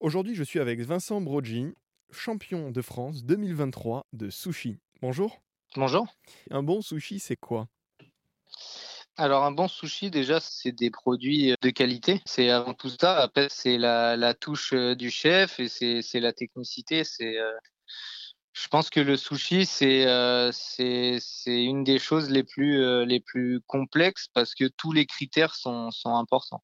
Aujourd'hui, je suis avec Vincent Brogi, champion de France 2023 de sushi. Bonjour. Bonjour. Un bon sushi, c'est quoi? Alors un bon sushi, déjà, c'est des produits de qualité. C'est avant tout ça. Après, c'est la, la touche euh, du chef et c'est la technicité. C'est, euh, je pense que le sushi, c'est euh, une des choses les plus euh, les plus complexes parce que tous les critères sont sont importants.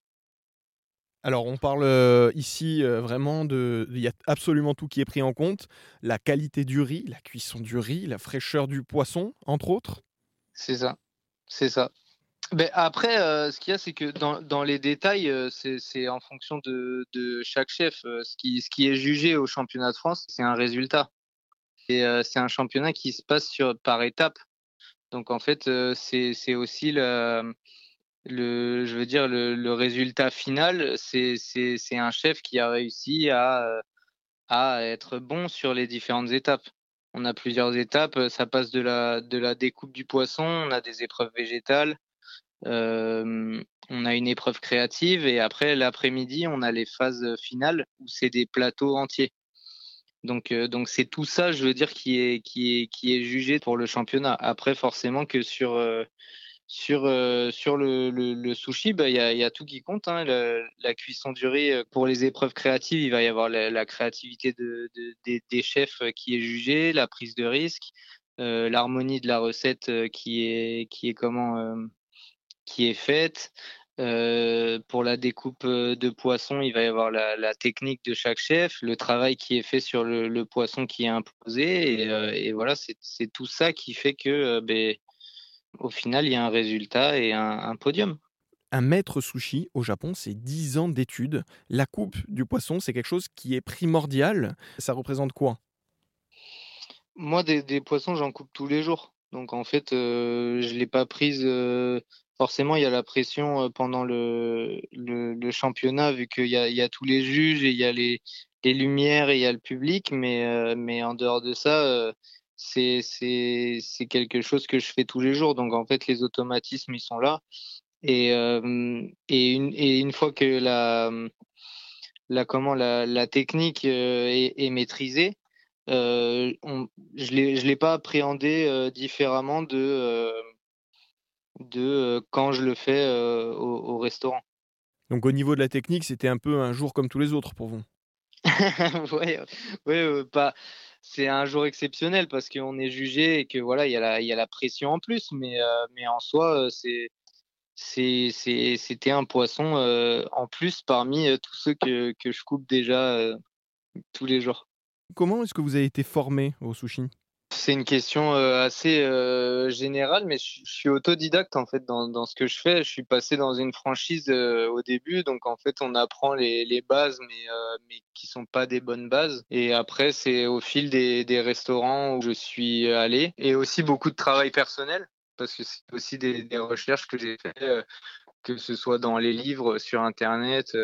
Alors, on parle euh, ici euh, vraiment de. Il y a absolument tout qui est pris en compte. La qualité du riz, la cuisson du riz, la fraîcheur du poisson, entre autres. C'est ça. C'est ça. Ben après, euh, ce qu'il y a, c'est que dans, dans les détails, c'est en fonction de, de chaque chef. Ce qui, ce qui est jugé au championnat de France, c'est un résultat. Et c'est un championnat qui se passe sur, par étapes. Donc en fait, c'est aussi le, le, je veux dire, le, le résultat final. C'est un chef qui a réussi à, euh, à être bon sur les différentes étapes. On a plusieurs étapes. Ça passe de la, de la découpe du poisson, on a des épreuves végétales. Euh, on a une épreuve créative et après l'après-midi, on a les phases finales où c'est des plateaux entiers. Donc, euh, donc c'est tout ça, je veux dire, qui est, qui est, qui est jugé pour le championnat. Après, forcément que sur, euh, sur, euh, sur le, le, sushi, bah, il y a, y a tout qui compte. Hein. La cuisson du riz, euh, pour les épreuves créatives, il va y avoir la, créativité de, de- des, chefs euh, qui est jugée, la prise de risque, l'harmonie de la recette qui est, qui est comment, qui est faite. Pour la découpe de poisson, il va y avoir la, technique de chaque chef, le travail qui est fait sur le, poisson qui est imposé, et, voilà, c'est tout ça qui fait que, ben, au final, il y a un résultat et un, un podium. Un maître sushi au Japon, c'est 10 ans d'études. La coupe du poisson, c'est quelque chose qui est primordial. Ça représente quoi? Moi, des, des poissons, j'en coupe tous les jours. Donc, en fait, euh, je l'ai pas prise. euh, forcément, il y a la pression euh, pendant le, le, le championnat, vu qu'il y a, il y a tous les juges et il y a les, les lumières et il y a le public. Mais, mais en dehors de ça, c'est, c'est, quelque chose que je fais tous les jours. Donc, en fait, les automatismes, ils sont là. Et, euh, et, une, et une fois que la, la, comment, la, la technique euh, est, est maîtrisée, euh, on, je l'ai, je l'ai pas appréhendé euh, différemment de, de quand je le fais au, au restaurant. Donc, au niveau de la technique, c'était un peu un jour comme tous les autres pour vous? ouais, ouais, euh, pas. C'est un jour exceptionnel parce qu'on est jugé et que voilà, il y a la, pression en plus, mais, euh, en soi, euh, c'était un poisson euh, en plus parmi tous ceux que, je coupe déjà tous les jours. Comment est-ce que vous avez été formé au sushi? C'est une question euh, assez euh, générale, mais je, suis autodidacte en fait dans, ce que je fais. Je suis passé dans une franchise euh, au début, donc en fait on apprend les, bases, mais mais qui sont pas des bonnes bases. Et après c'est au fil des, restaurants où je suis allé, et aussi beaucoup de travail personnel, parce que c'est aussi des, recherches que j'ai fait, que ce soit dans les livres, sur internet.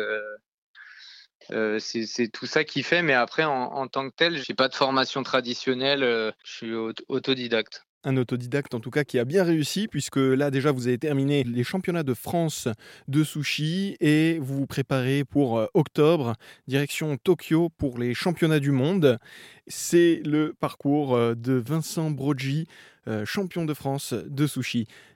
Euh, c'est tout ça qui fait, mais après, en, tant que tel, j'ai pas de formation traditionnelle, euh, je suis aut- autodidacte. Un autodidacte en tout cas qui a bien réussi puisque là déjà vous avez terminé les championnats de France de sushi et vous vous préparez pour euh, octobre, direction Tokyo pour les championnats du monde. C'est le parcours de Vincent Brogi, champion de France de sushi.